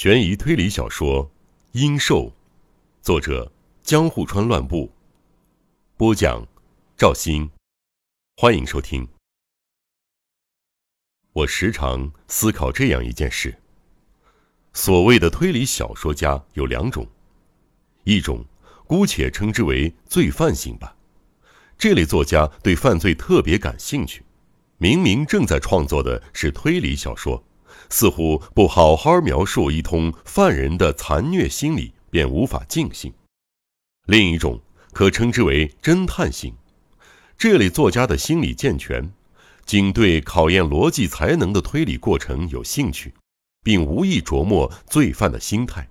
悬疑推理小说《阴兽》，作者江户川乱步，播讲赵鑫，欢迎收听。我时常思考这样一件事：所谓的推理小说家有两种，一种姑且称之为罪犯型吧，这类作家对犯罪特别感兴趣，明明正在创作的是推理小说。似乎不好好描述一通犯人的残虐心理，便无法尽兴。另一种可称之为侦探型，这类作家的心理健全，仅对考验逻辑才能的推理过程有兴趣，并无意琢磨罪犯的心态。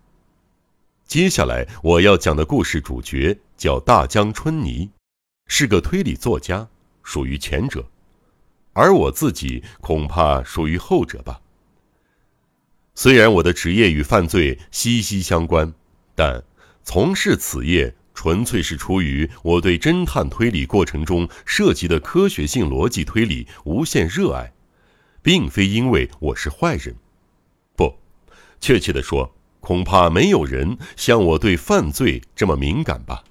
接下来我要讲的故事主角叫大江春泥，是个推理作家，属于前者，而我自己恐怕属于后者吧。虽然我的职业与犯罪息息相关，但从事此业纯粹是出于我对侦探推理过程中涉及的科学性逻辑推理无限热爱，并非因为我是坏人。不，确切的说，恐怕没有人像我对犯罪这么敏感吧。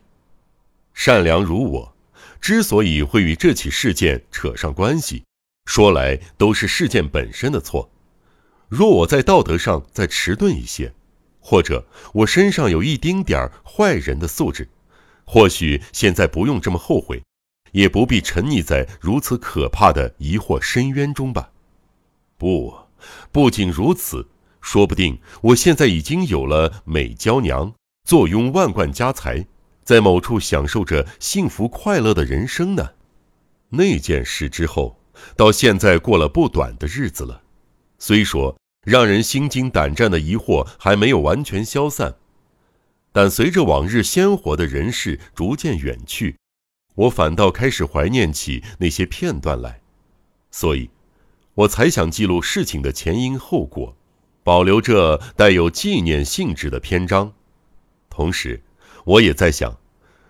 善良如我，之所以会与这起事件扯上关系，说来都是事件本身的错。若我在道德上再迟钝一些，或者我身上有一丁点儿坏人的素质，或许现在不用这么后悔，也不必沉溺在如此可怕的疑惑深渊中吧。不，不仅如此，说不定我现在已经有了美娇娘，坐拥万贯家财，在某处享受着幸福快乐的人生呢。那件事之后，到现在过了不短的日子了。虽说让人心惊胆战的疑惑还没有完全消散，但随着往日鲜活的人事逐渐远去，我反倒开始怀念起那些片段来，所以，我才想记录事情的前因后果，保留着带有纪念性质的篇章。同时，我也在想，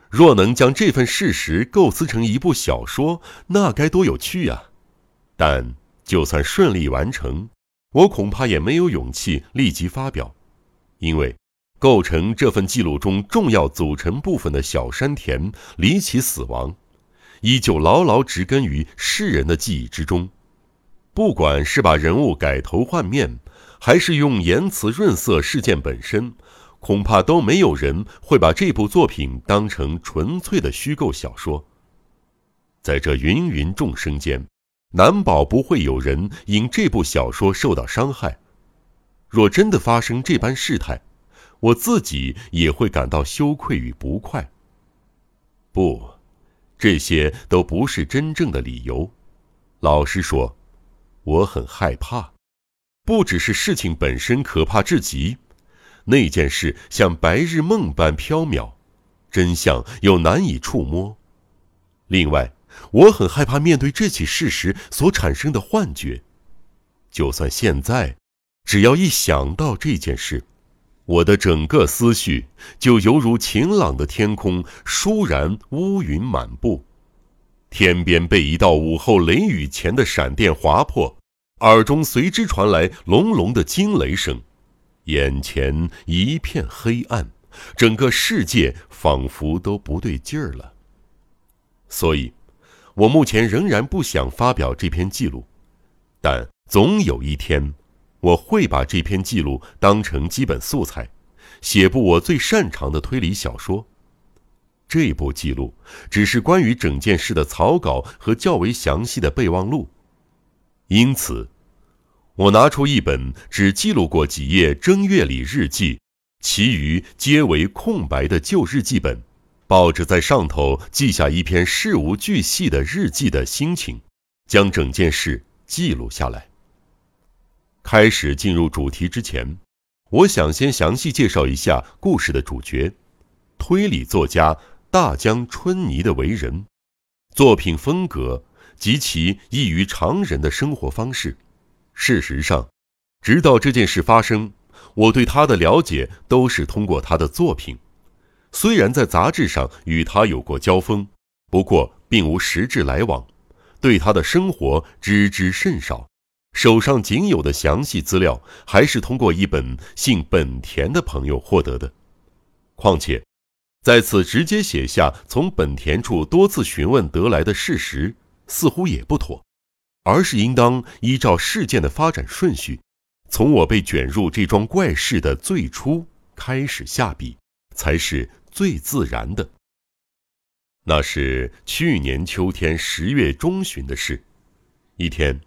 若能将这份事实构思成一部小说，那该多有趣呀！但就算顺利完成，我恐怕也没有勇气立即发表，因为构成这份记录中重要组成部分的小山田离奇死亡，依旧牢牢植根于世人的记忆之中。不管是把人物改头换面，还是用言辞润色事件本身，恐怕都没有人会把这部作品当成纯粹的虚构小说。在这芸芸众生间。难保不会有人因这部小说受到伤害。若真的发生这般事态，我自己也会感到羞愧与不快。不，这些都不是真正的理由。老实说，我很害怕。不只是事情本身可怕至极，那件事像白日梦般飘渺，真相又难以触摸。另外。我很害怕面对这起事实所产生的幻觉，就算现在，只要一想到这件事，我的整个思绪就犹如晴朗的天空倏然乌云满布，天边被一道午后雷雨前的闪电划破，耳中随之传来隆隆的惊雷声，眼前一片黑暗，整个世界仿佛都不对劲儿了，所以。我目前仍然不想发表这篇记录，但总有一天，我会把这篇记录当成基本素材，写部我最擅长的推理小说。这部记录只是关于整件事的草稿和较为详细的备忘录，因此，我拿出一本只记录过几页正月里日记，其余皆为空白的旧日记本。抱着在上头记下一篇事无巨细的日记的心情，将整件事记录下来。开始进入主题之前，我想先详细介绍一下故事的主角——推理作家大江春泥的为人、作品风格及其异于常人的生活方式。事实上，直到这件事发生，我对他的了解都是通过他的作品。虽然在杂志上与他有过交锋，不过并无实质来往，对他的生活知之甚少，手上仅有的详细资料，还是通过一本姓本田的朋友获得的。况且，在此直接写下从本田处多次询问得来的事实，似乎也不妥，而是应当依照事件的发展顺序，从我被卷入这桩怪事的最初开始下笔，才是最自然的。那是去年秋天十月中旬的事，一天。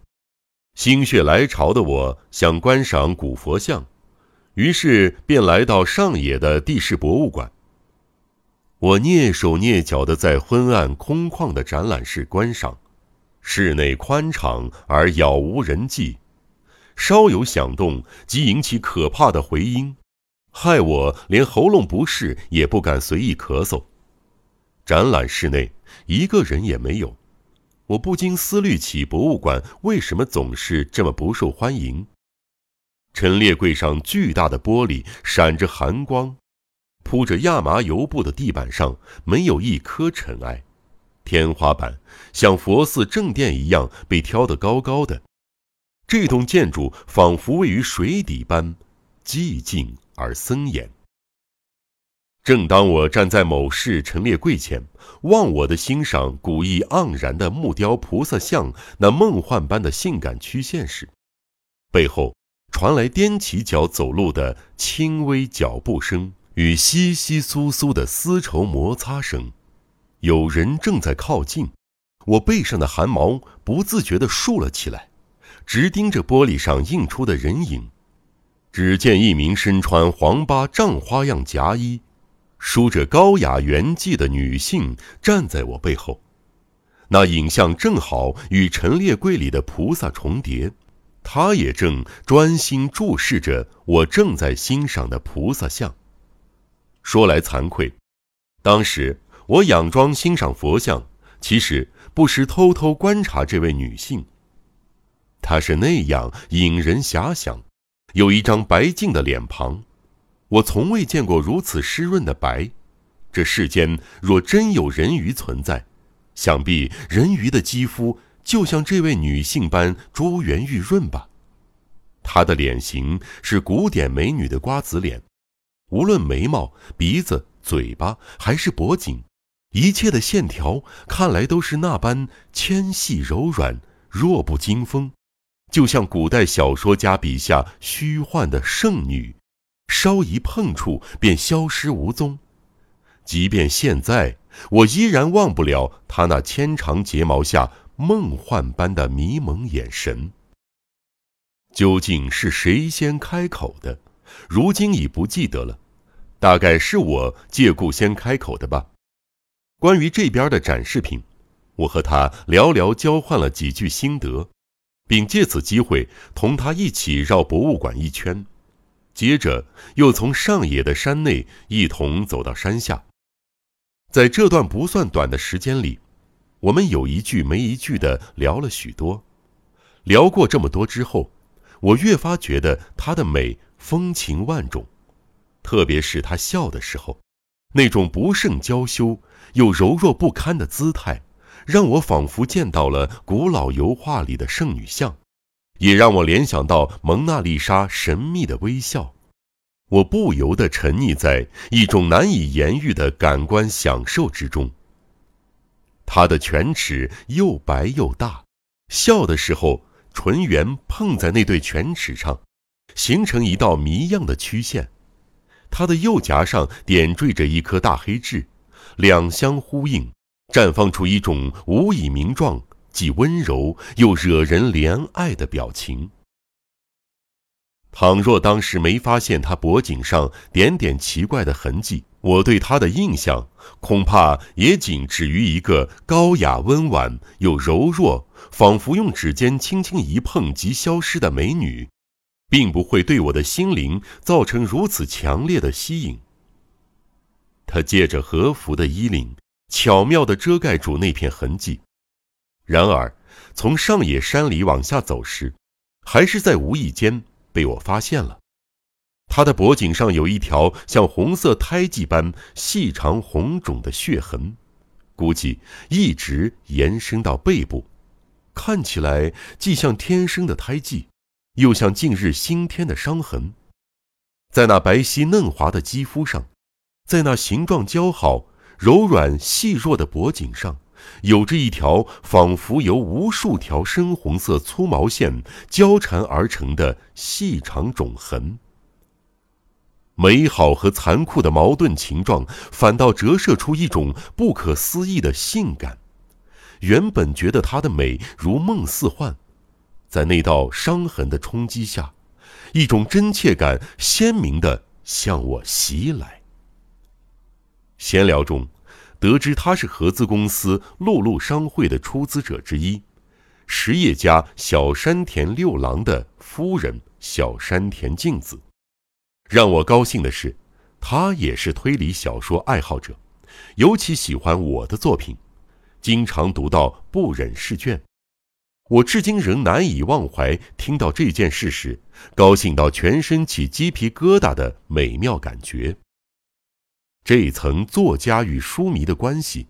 心血来潮的我想观赏古佛像，于是便来到上野的地势博物馆。我蹑手蹑脚的在昏暗空旷的展览室观赏，室内宽敞而杳无人迹，稍有响动即引起可怕的回音，害我连喉咙不适也不敢随意咳嗽。展览室内一个人也没有。我不禁思虑起博物馆为什么总是这么不受欢迎。陈列柜上巨大的玻璃闪着寒光，铺着亚麻油布的地板上没有一颗尘埃，天花板像佛寺正殿一样被挑得高高的。这栋建筑仿佛位于水底般寂静而森严。正当我站在某市陈列柜前，忘我的欣赏古意盎然的木雕菩萨像那梦幻般的性感曲线时，背后传来踮起脚走路的轻微脚步声与窸窸窣窣的丝绸摩擦声。有人正在靠近，我背上的汗毛不自觉地竖了起来，直盯着玻璃上映出的人影。只见一名身穿黄八丈花样夹衣。梳着高雅圆髻的女性站在我背后，那影像正好与陈列柜里的菩萨重叠，她也正专心注视着我正在欣赏的菩萨像。说来惭愧，当时我佯装欣赏佛像，其实不时偷偷观察这位女性。她是那样引人遐想，有一张白净的脸庞。我从未见过如此湿润的白，这世间若真有人鱼存在，想必人鱼的肌肤就像这位女性般珠圆玉润吧。她的脸型是古典美女的瓜子脸，无论眉毛、鼻子、嘴巴还是脖颈，一切的线条看来都是那般纤细柔软、弱不禁风，就像古代小说家笔下虚幻的圣女。稍一碰触便消失无踪，即便现在，我依然忘不了她那纤长睫毛下梦幻般的迷蒙眼神。究竟是谁先开口的？如今已不记得了，大概是我借故先开口的吧。关于这边的展示品，我和他寥寥交换了几句心得，并借此机会同他一起绕博物馆一圈。接着又从上野的山内一同走到山下，在这段不算短的时间里，我们有一句没一句的聊了许多。聊过这么多之后，我越发觉得她的美风情万种，特别是她笑的时候，那种不胜娇羞又柔弱不堪的姿态，让我仿佛见到了古老油画里的圣女像。也让我联想到蒙娜丽莎神秘的微笑，我不由得沉溺在一种难以言喻的感官享受之中。她的犬齿又白又大，笑的时候唇缘碰在那对犬齿上，形成一道谜样的曲线。她的右颊上点缀着一颗大黑痣，两相呼应，绽放出一种无以名状。既温柔又惹人怜爱的表情。倘若当时没发现他脖颈上点点奇怪的痕迹，我对他的印象恐怕也仅止于一个高雅温婉又柔弱，仿佛用指尖轻轻一碰即消失的美女，并不会对我的心灵造成如此强烈的吸引。他借着和服的衣领，巧妙地遮盖住那片痕迹。然而，从上野山里往下走时，还是在无意间被我发现了。他的脖颈上有一条像红色胎记般细长红肿的血痕，估计一直延伸到背部。看起来既像天生的胎记，又像近日新添的伤痕。在那白皙嫩滑的肌肤上，在那形状姣好、柔软细弱的脖颈上，有着一条仿佛由无数条深红色粗毛线交缠而成的细长肿痕。美好和残酷的矛盾情状，反倒折射出一种不可思议的性感。原本觉得她的美如梦似幻，在那道伤痕的冲击下，一种真切感鲜明的向我袭来。闲聊中，得知他是合资公司陆路商会的出资者之一，实业家小山田六郎的夫人小山田静子。让我高兴的是，他也是推理小说爱好者，尤其喜欢我的作品，经常读到不忍释卷。我至今仍难以忘怀听到这件事时，高兴到全身起鸡皮疙瘩的美妙感觉。这一层作家与书迷的关系，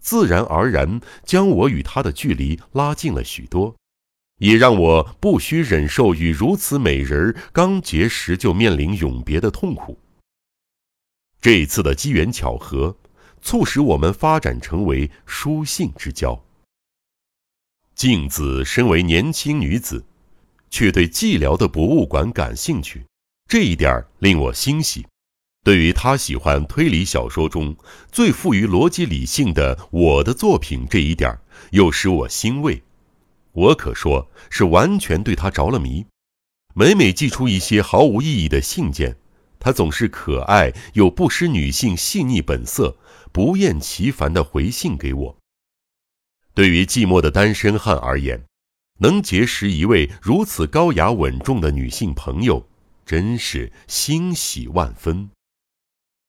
自然而然将我与他的距离拉近了许多。也让我不需忍受与如此美人刚结识就面临永别的痛苦。这一次的机缘巧合，促使我们发展成为书信之交。静子身为年轻女子，却对寂寥的博物馆感兴趣，这一点令我欣喜。对于他喜欢推理小说中最富于逻辑理性的我的作品这一点，又使我欣慰。我可说是完全对他着了迷，每每寄出一些毫无意义的信件，他总是可爱又不失女性细腻本色、不厌其烦地回信给我。对于寂寞的单身汉而言，能结识一位如此高雅稳重的女性朋友，真是欣喜万分。